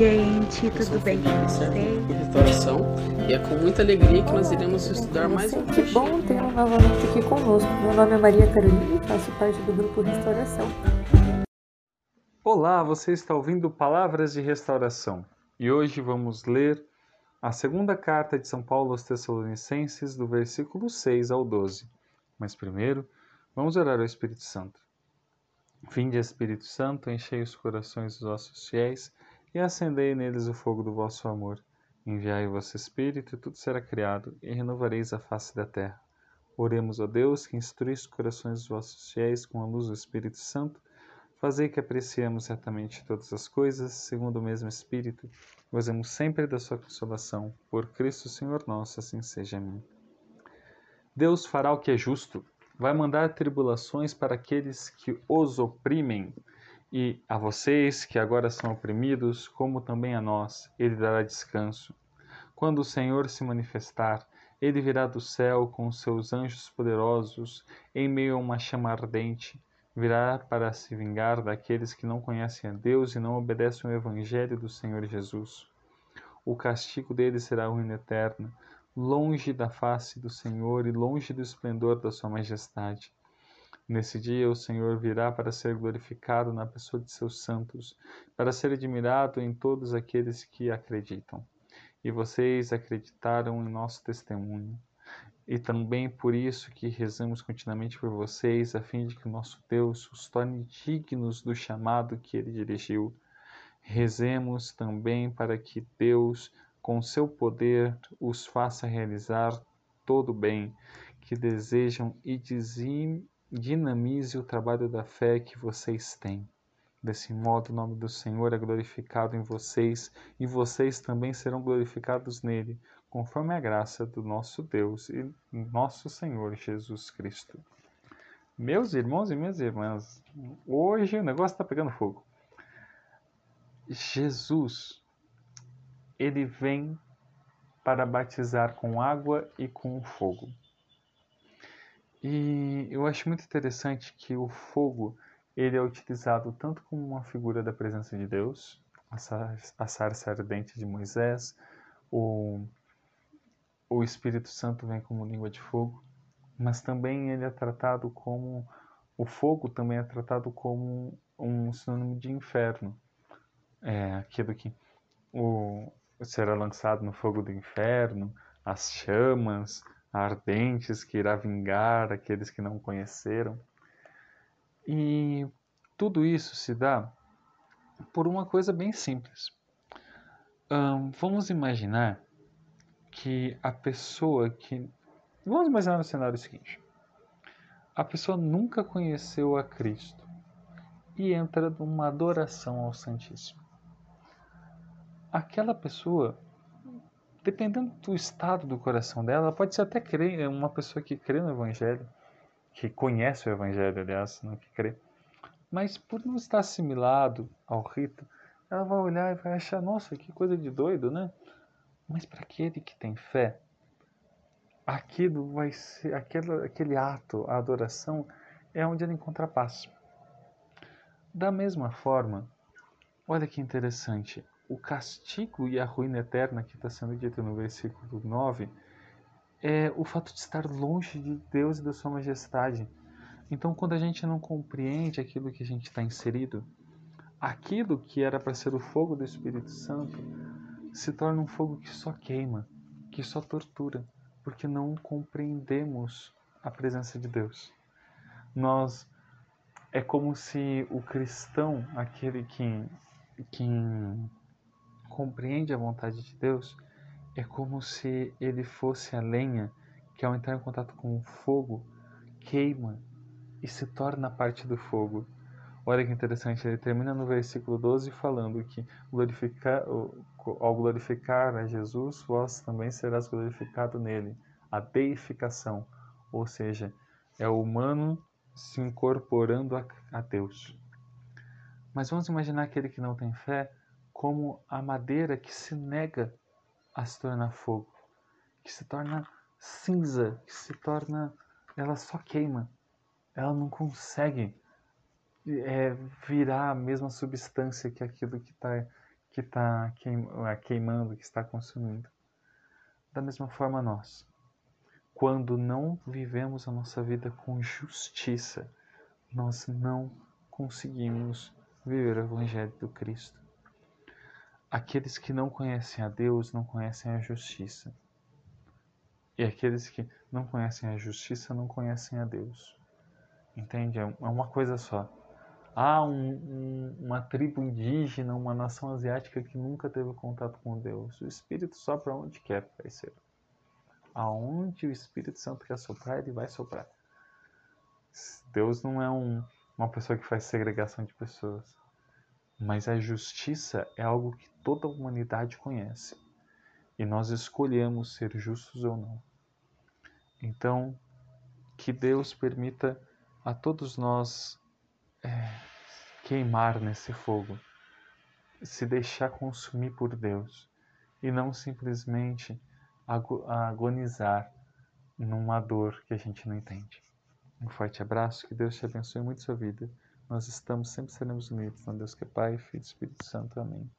gente. Tudo bem com vocês? Restauração e é com muita alegria que nós iremos estudar mais um Que bom tê-lo novamente aqui conosco. Meu nome é Maria Carolina e faço parte do grupo Restauração. Olá, você está ouvindo Palavras de Restauração. E hoje vamos ler a segunda carta de São Paulo aos Tessalonicenses, do versículo 6 ao 12. Mas primeiro, vamos orar ao Espírito Santo. Vinde, Espírito Santo, enchei os corações dos vossos fiéis e acendei neles o fogo do vosso amor. Enviai o vosso Espírito, e tudo será criado, e renovareis a face da terra. Oremos, ó Deus, que instruís os corações dos vossos fiéis com a luz do Espírito Santo, fazei que apreciemos certamente todas as coisas, segundo o mesmo Espírito, gozemos sempre da sua consolação. Por Cristo Senhor nosso, assim seja. Amém. Deus fará o que é justo, vai mandar tribulações para aqueles que os oprimem, e a vocês que agora são oprimidos, como também a nós, ele dará descanso. Quando o Senhor se manifestar, ele virá do céu com seus anjos poderosos, em meio a uma chama ardente, virá para se vingar daqueles que não conhecem a Deus e não obedecem ao Evangelho do Senhor Jesus. O castigo deles será ruína eterna, longe da face do Senhor e longe do esplendor da sua majestade. Nesse dia o Senhor virá para ser glorificado na pessoa de seus santos, para ser admirado em todos aqueles que acreditam. E vocês acreditaram em nosso testemunho. E também por isso que rezamos continuamente por vocês, a fim de que o nosso Deus os torne dignos do chamado que ele dirigiu. Rezemos também para que Deus, com seu poder, os faça realizar todo o bem que desejam e dizim- dinamize o trabalho da fé que vocês têm. Desse modo, o nome do Senhor é glorificado em vocês e vocês também serão glorificados nele, conforme a graça do nosso Deus e nosso Senhor Jesus Cristo. Meus irmãos e minhas irmãs, hoje o negócio está pegando fogo. Jesus, ele vem para batizar com água e com fogo. E eu acho muito interessante que o fogo ele é utilizado tanto como uma figura da presença de Deus, a sar- a sarça ardente de Moisés, o, o Espírito Santo vem como língua de fogo, mas também ele é tratado como o fogo também é tratado como um sinônimo de inferno, é aquilo que o será lançado no fogo do inferno, as chamas ardentes que irá vingar aqueles que não conheceram. E tudo isso se dá por uma coisa bem simples. Vamos imaginar que a pessoa que. Vamos imaginar no cenário seguinte: a pessoa nunca conheceu a Cristo e entra numa adoração ao Santíssimo. Aquela pessoa, dependendo do estado do coração dela, ela pode ser até crer, uma pessoa que crê no Evangelho, que conhece o Evangelho, aliás, não que crê, mas por não estar assimilado ao rito, ela vai olhar e vai achar, nossa, que coisa de doido, né? Mas para aquele que tem fé, aquilo vai ser, aquele, aquele ato, a adoração, é onde ele encontra paz. Da mesma forma, olha que interessante, o castigo e a ruína eterna que está sendo dito no versículo 9 é o fato de estar longe de Deus e da sua majestade. Então, quando a gente não compreende aquilo que a gente está inserido, aquilo que era para ser o fogo do Espírito Santo se torna um fogo que só queima, que só tortura, porque não compreendemos a presença de Deus. Nós é como se o cristão, aquele que, que compreende a vontade de Deus, é como se ele fosse a lenha que, ao entrar em contato com o fogo, queima e se torna parte do fogo. Olha que interessante, ele termina no versículo 12 falando que glorificar, ao glorificar a Jesus, vós também serás glorificado nele. A deificação, ou seja, é o humano se incorporando a, a Deus. Mas vamos imaginar aquele que não tem fé como a madeira que se nega a se tornar fogo, que se torna cinza, que se torna. ela só queima, ela não consegue é, virar a mesma substância que aquilo que está que tá é, queimando, que está consumindo. Da mesma forma, nós, quando não vivemos a nossa vida com justiça, nós não conseguimos viver o Evangelho do Cristo. Aqueles que não conhecem a Deus não conhecem a justiça. E aqueles que não conhecem a justiça não conhecem a Deus. Entende? É, é uma coisa só. Há um, um, uma tribo indígena, uma nação asiática que nunca teve contato com Deus. O Espírito sopra onde quer, parceiro. Aonde o Espírito Santo quer soprar, ele vai soprar. Deus não é um, uma pessoa que faz segregação de pessoas. Mas a justiça é algo que toda a humanidade conhece. E nós escolhemos ser justos ou não. Então, que Deus permita a todos nós é, queimar nesse fogo, se deixar consumir por Deus e não simplesmente agonizar numa dor que a gente não entende. Um forte abraço, que Deus te abençoe muito sua vida. Nós estamos, sempre seremos unidos. Com Deus que é Pai, Filho e Espírito Santo. Amém.